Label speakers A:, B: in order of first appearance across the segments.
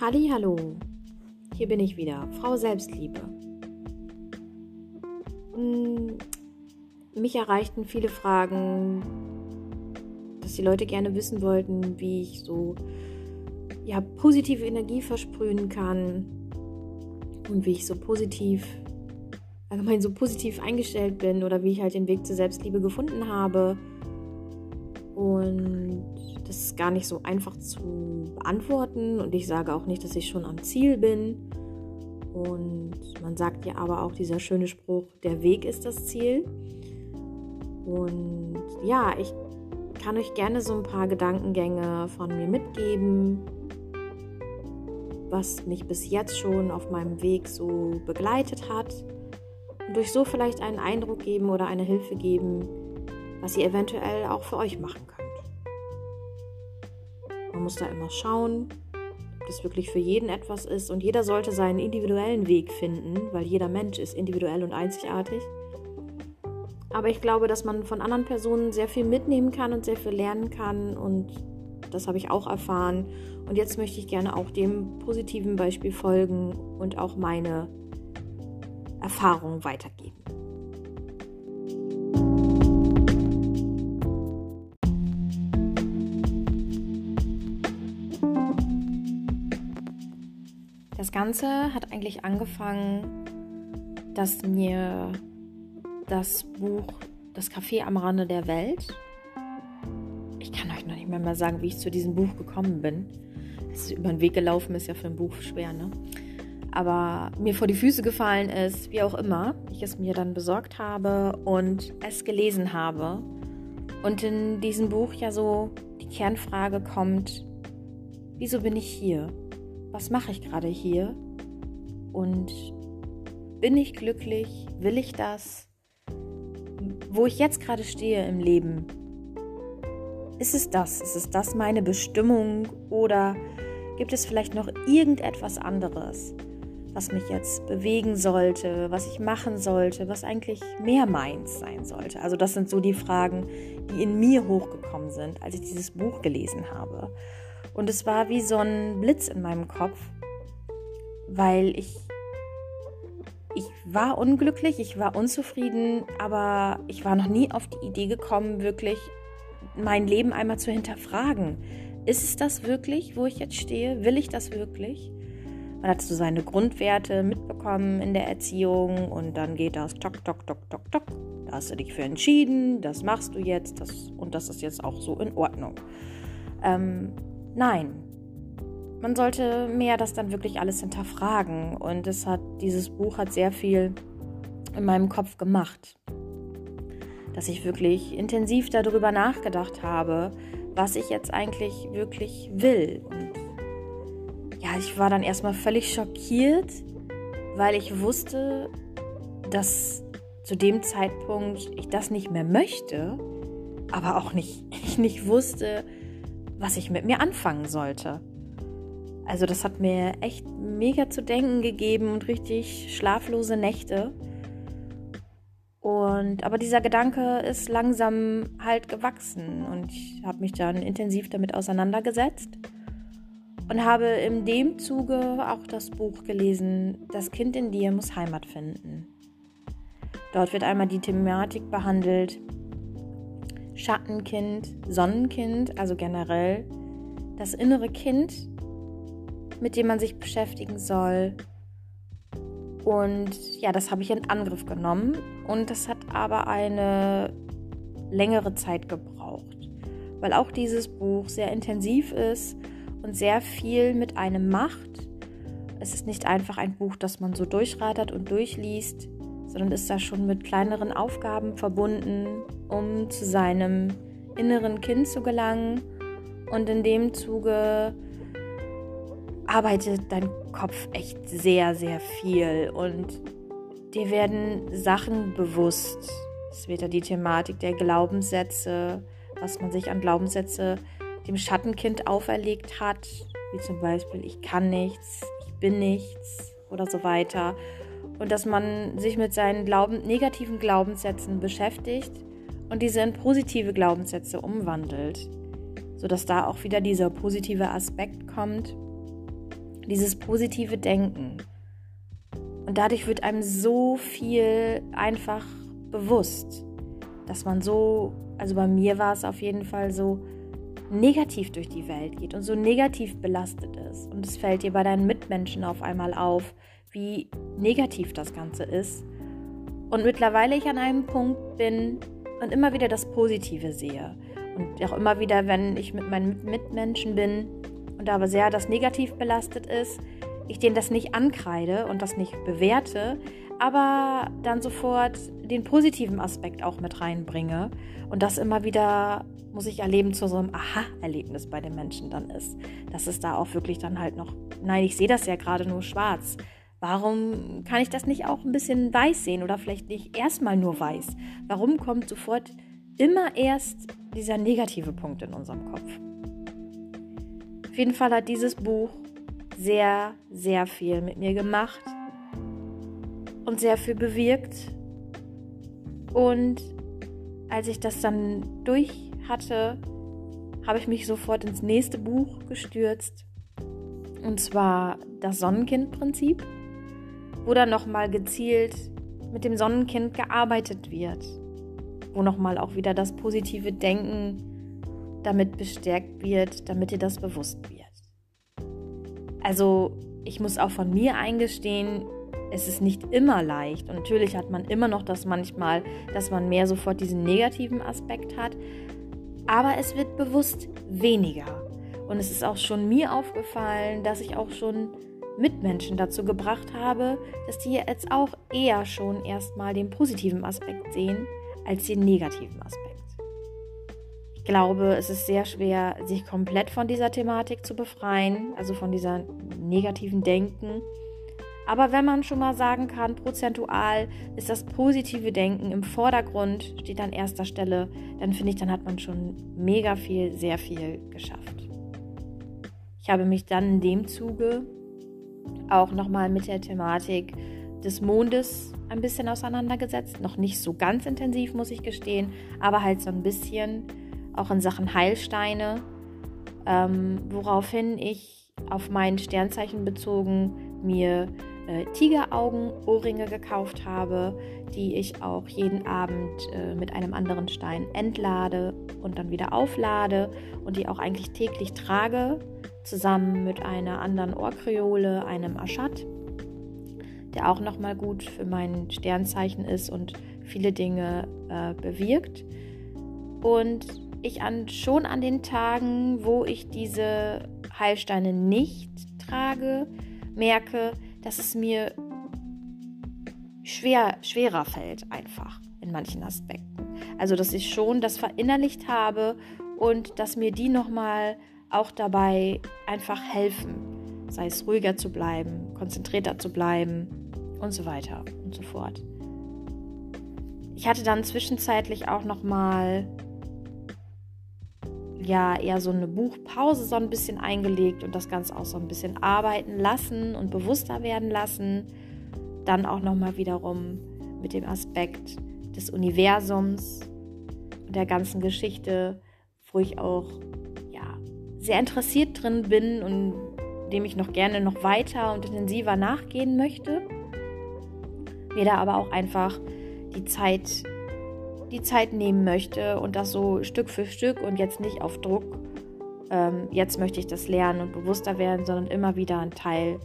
A: Halli, hallo. Hier bin ich wieder, Frau Selbstliebe. Hm, mich erreichten viele Fragen, dass die Leute gerne wissen wollten, wie ich so ja, positive Energie versprühen kann und wie ich so positiv, allgemein so positiv eingestellt bin oder wie ich halt den Weg zur Selbstliebe gefunden habe. Und das ist gar nicht so einfach zu beantworten und ich sage auch nicht, dass ich schon am Ziel bin. Und man sagt ja aber auch dieser schöne Spruch, der Weg ist das Ziel. Und ja, ich kann euch gerne so ein paar Gedankengänge von mir mitgeben, was mich bis jetzt schon auf meinem Weg so begleitet hat. Und euch so vielleicht einen Eindruck geben oder eine Hilfe geben, was ihr eventuell auch für euch machen könnt. Man muss da immer schauen, ob das wirklich für jeden etwas ist. Und jeder sollte seinen individuellen Weg finden, weil jeder Mensch ist individuell und einzigartig. Aber ich glaube, dass man von anderen Personen sehr viel mitnehmen kann und sehr viel lernen kann. Und das habe ich auch erfahren. Und jetzt möchte ich gerne auch dem positiven Beispiel folgen und auch meine Erfahrungen weitergeben. Das Ganze hat eigentlich angefangen, dass mir das Buch Das Café am Rande der Welt, ich kann euch noch nicht mehr mal sagen, wie ich zu diesem Buch gekommen bin. Es über den Weg gelaufen, ist ja für ein Buch schwer, ne? Aber mir vor die Füße gefallen ist, wie auch immer, ich es mir dann besorgt habe und es gelesen habe. Und in diesem Buch ja so die Kernfrage kommt, wieso bin ich hier? Was mache ich gerade hier? Und bin ich glücklich? Will ich das? Wo ich jetzt gerade stehe im Leben, ist es das? Ist es das meine Bestimmung? Oder gibt es vielleicht noch irgendetwas anderes, was mich jetzt bewegen sollte, was ich machen sollte, was eigentlich mehr meins sein sollte? Also das sind so die Fragen, die in mir hochgekommen sind, als ich dieses Buch gelesen habe. Und es war wie so ein Blitz in meinem Kopf, weil ich, ich war unglücklich, ich war unzufrieden, aber ich war noch nie auf die Idee gekommen, wirklich mein Leben einmal zu hinterfragen. Ist es das wirklich, wo ich jetzt stehe? Will ich das wirklich? Man hat so seine Grundwerte mitbekommen in der Erziehung und dann geht das tok, tok, tok, tok, tok. Da hast du dich für entschieden, das machst du jetzt das, und das ist jetzt auch so in Ordnung. Ähm, Nein. Man sollte mehr das dann wirklich alles hinterfragen. Und es hat, dieses Buch hat sehr viel in meinem Kopf gemacht. Dass ich wirklich intensiv darüber nachgedacht habe, was ich jetzt eigentlich wirklich will. Und ja, ich war dann erstmal völlig schockiert, weil ich wusste, dass zu dem Zeitpunkt ich das nicht mehr möchte, aber auch nicht, ich nicht wusste, was ich mit mir anfangen sollte. Also das hat mir echt mega zu denken gegeben und richtig schlaflose Nächte. Und aber dieser Gedanke ist langsam halt gewachsen und ich habe mich dann intensiv damit auseinandergesetzt und habe in dem Zuge auch das Buch gelesen, Das Kind in dir muss Heimat finden. Dort wird einmal die Thematik behandelt, Schattenkind, Sonnenkind, also generell das innere Kind, mit dem man sich beschäftigen soll. Und ja, das habe ich in Angriff genommen und das hat aber eine längere Zeit gebraucht, weil auch dieses Buch sehr intensiv ist und sehr viel mit einem macht. Es ist nicht einfach ein Buch, das man so durchrattert und durchliest, sondern ist da schon mit kleineren Aufgaben verbunden, um zu seinem inneren Kind zu gelangen. Und in dem Zuge arbeitet dein Kopf echt sehr, sehr viel und dir werden Sachen bewusst. Es wird ja die Thematik der Glaubenssätze, was man sich an Glaubenssätze dem Schattenkind auferlegt hat, wie zum Beispiel ich kann nichts, ich bin nichts oder so weiter und dass man sich mit seinen Glauben, negativen Glaubenssätzen beschäftigt und diese in positive Glaubenssätze umwandelt, sodass da auch wieder dieser positive Aspekt kommt, dieses positive Denken. Und dadurch wird einem so viel einfach bewusst, dass man so, also bei mir war es auf jeden Fall so, negativ durch die Welt geht und so negativ belastet ist. Und es fällt dir bei deinen Mitmenschen auf einmal auf, wie negativ das Ganze ist. Und mittlerweile ich an einem Punkt bin und immer wieder das Positive sehe. Und auch immer wieder, wenn ich mit meinen Mitmenschen bin und aber sehr das Negativ belastet ist, ich denen das nicht ankreide und das nicht bewerte, aber dann sofort den positiven Aspekt auch mit reinbringe und das immer wieder, muss ich erleben, zu so einem Aha-Erlebnis bei den Menschen dann ist. Dass es da auch wirklich dann halt noch, nein, ich sehe das ja gerade nur schwarz. Warum kann ich das nicht auch ein bisschen weiß sehen oder vielleicht nicht erstmal nur weiß? Warum kommt sofort immer erst dieser negative Punkt in unserem Kopf? Auf jeden Fall hat dieses Buch sehr, sehr viel mit mir gemacht und sehr viel bewirkt. Und als ich das dann durch hatte, habe ich mich sofort ins nächste Buch gestürzt. Und zwar das Sonnenkind-Prinzip, wo dann nochmal gezielt mit dem Sonnenkind gearbeitet wird. Wo nochmal auch wieder das positive Denken damit bestärkt wird, damit dir das bewusst wird. Also ich muss auch von mir eingestehen, es ist nicht immer leicht. Und natürlich hat man immer noch das manchmal, dass man mehr sofort diesen negativen Aspekt hat. Aber es wird bewusst weniger. Und es ist auch schon mir aufgefallen, dass ich auch schon Mitmenschen dazu gebracht habe, dass die jetzt auch eher schon erstmal den positiven Aspekt sehen als den negativen Aspekt. Ich glaube, es ist sehr schwer, sich komplett von dieser Thematik zu befreien, also von dieser negativen Denken aber wenn man schon mal sagen kann, prozentual ist das positive Denken im Vordergrund, steht an erster Stelle, dann finde ich, dann hat man schon mega viel, sehr viel geschafft. Ich habe mich dann in dem Zuge auch nochmal mit der Thematik des Mondes ein bisschen auseinandergesetzt. Noch nicht so ganz intensiv, muss ich gestehen, aber halt so ein bisschen auch in Sachen Heilsteine, ähm, woraufhin ich auf mein Sternzeichen bezogen mir äh, Tigeraugen-Ohrringe gekauft habe, die ich auch jeden Abend äh, mit einem anderen Stein entlade und dann wieder auflade und die auch eigentlich täglich trage, zusammen mit einer anderen Ohrkreole, einem Aschat, der auch nochmal gut für mein Sternzeichen ist und viele Dinge äh, bewirkt. Und ich an, schon an den Tagen, wo ich diese Heilsteine nicht trage, merke, dass es mir schwer, schwerer fällt, einfach in manchen Aspekten. Also, dass ich schon das verinnerlicht habe und dass mir die nochmal auch dabei einfach helfen. Sei es ruhiger zu bleiben, konzentrierter zu bleiben und so weiter und so fort. Ich hatte dann zwischenzeitlich auch nochmal ja eher so eine Buchpause so ein bisschen eingelegt und das Ganze auch so ein bisschen arbeiten lassen und bewusster werden lassen. Dann auch nochmal wiederum mit dem Aspekt des Universums und der ganzen Geschichte, wo ich auch sehr interessiert drin bin und dem ich noch gerne noch weiter und intensiver nachgehen möchte. Mir da aber auch einfach die Zeit die Zeit nehmen möchte und das so Stück für Stück und jetzt nicht auf Druck, ähm, jetzt möchte ich das lernen und bewusster werden, sondern immer wieder einen Teil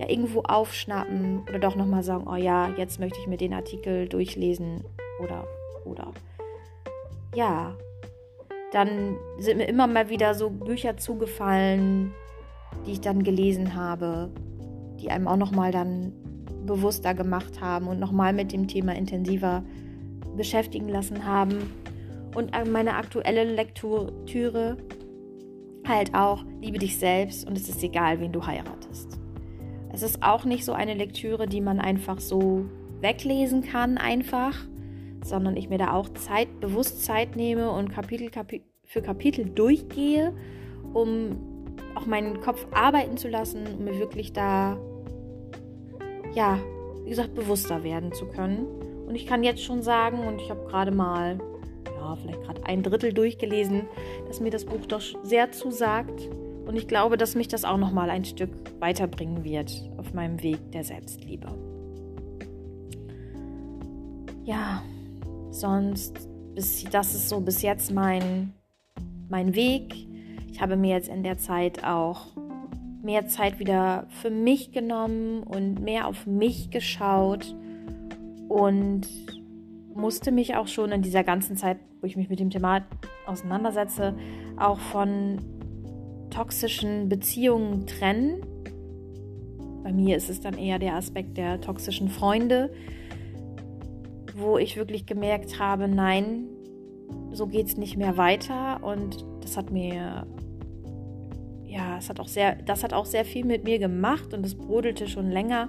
A: ja irgendwo aufschnappen oder doch nochmal sagen, oh ja, jetzt möchte ich mir den Artikel durchlesen oder oder. Ja, dann sind mir immer mal wieder so Bücher zugefallen, die ich dann gelesen habe, die einem auch nochmal dann bewusster gemacht haben und nochmal mit dem Thema intensiver beschäftigen lassen haben. Und meine aktuelle Lektüre halt auch, liebe dich selbst und es ist egal, wen du heiratest. Es ist auch nicht so eine Lektüre, die man einfach so weglesen kann, einfach, sondern ich mir da auch Zeit, bewusst Zeit nehme und Kapitel, Kapi für Kapitel durchgehe, um auch meinen Kopf arbeiten zu lassen, um mir wirklich da, ja, wie gesagt, bewusster werden zu können. Und ich kann jetzt schon sagen, und ich habe gerade mal, ja, vielleicht gerade ein Drittel durchgelesen, dass mir das Buch doch sehr zusagt und ich glaube, dass mich das auch noch mal ein Stück weiterbringen wird auf meinem Weg der Selbstliebe. Ja, sonst bis, das ist so bis jetzt mein mein Weg. Ich habe mir jetzt in der Zeit auch mehr Zeit wieder für mich genommen und mehr auf mich geschaut und musste mich auch schon in dieser ganzen Zeit, wo ich mich mit dem Thema auseinandersetze, auch von toxischen Beziehungen trennen. Bei mir ist es dann eher der Aspekt der toxischen Freunde, wo ich wirklich gemerkt habe, nein, so geht es nicht mehr weiter. Und das hat mir, ja, es hat auch sehr, das hat auch sehr viel mit mir gemacht und es brodelte schon länger.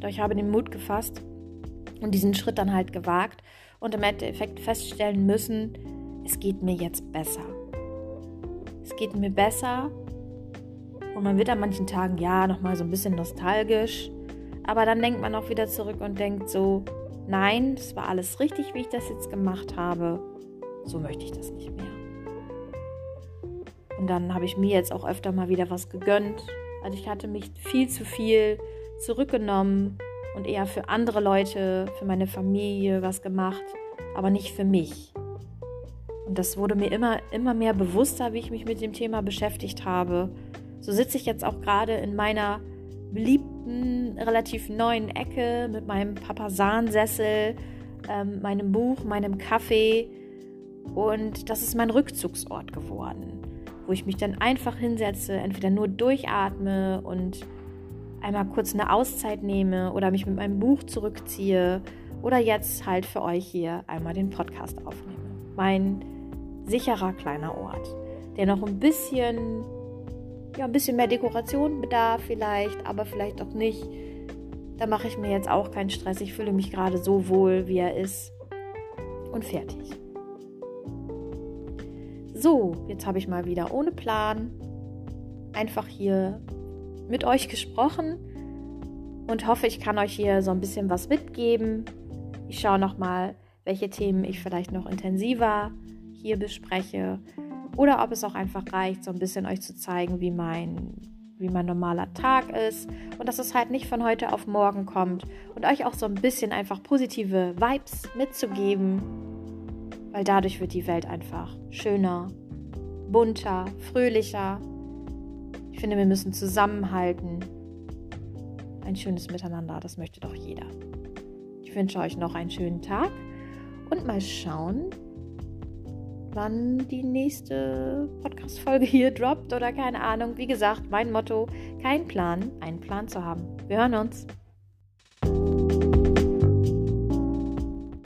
A: Doch ich habe den Mut gefasst und diesen Schritt dann halt gewagt und im Endeffekt feststellen müssen, es geht mir jetzt besser. Es geht mir besser und man wird an manchen Tagen ja nochmal so ein bisschen nostalgisch, aber dann denkt man auch wieder zurück und denkt so, nein, das war alles richtig, wie ich das jetzt gemacht habe. So möchte ich das nicht mehr. Und dann habe ich mir jetzt auch öfter mal wieder was gegönnt. Also ich hatte mich viel zu viel zurückgenommen und eher für andere Leute, für meine Familie was gemacht, aber nicht für mich. Und das wurde mir immer, immer mehr bewusster, wie ich mich mit dem Thema beschäftigt habe. So sitze ich jetzt auch gerade in meiner beliebten, relativ neuen Ecke mit meinem Papasan-Sessel, ähm, meinem Buch, meinem Kaffee. Und das ist mein Rückzugsort geworden, wo ich mich dann einfach hinsetze, entweder nur durchatme und einmal kurz eine Auszeit nehme oder mich mit meinem Buch zurückziehe oder jetzt halt für euch hier einmal den Podcast aufnehme. Mein sicherer kleiner Ort, der noch ein bisschen, ja, ein bisschen mehr Dekoration bedarf vielleicht, aber vielleicht auch nicht. Da mache ich mir jetzt auch keinen Stress. Ich fühle mich gerade so wohl, wie er ist. Und fertig. So, jetzt habe ich mal wieder ohne Plan einfach hier mit euch gesprochen und hoffe, ich kann euch hier so ein bisschen was mitgeben. Ich schaue noch mal, welche Themen ich vielleicht noch intensiver hier bespreche oder ob es auch einfach reicht, so ein bisschen euch zu zeigen, wie mein wie mein normaler Tag ist. Und dass es halt nicht von heute auf morgen kommt. Und euch auch so ein bisschen einfach positive Vibes mitzugeben, weil dadurch wird die Welt einfach schöner, bunter, fröhlicher. Ich finde, wir müssen zusammenhalten. Ein schönes Miteinander, das möchte doch jeder. Ich wünsche euch noch einen schönen Tag. Und mal schauen, wann die nächste Podcast-Folge hier droppt oder keine Ahnung. Wie gesagt, mein Motto: kein Plan, einen Plan zu haben. Wir hören uns.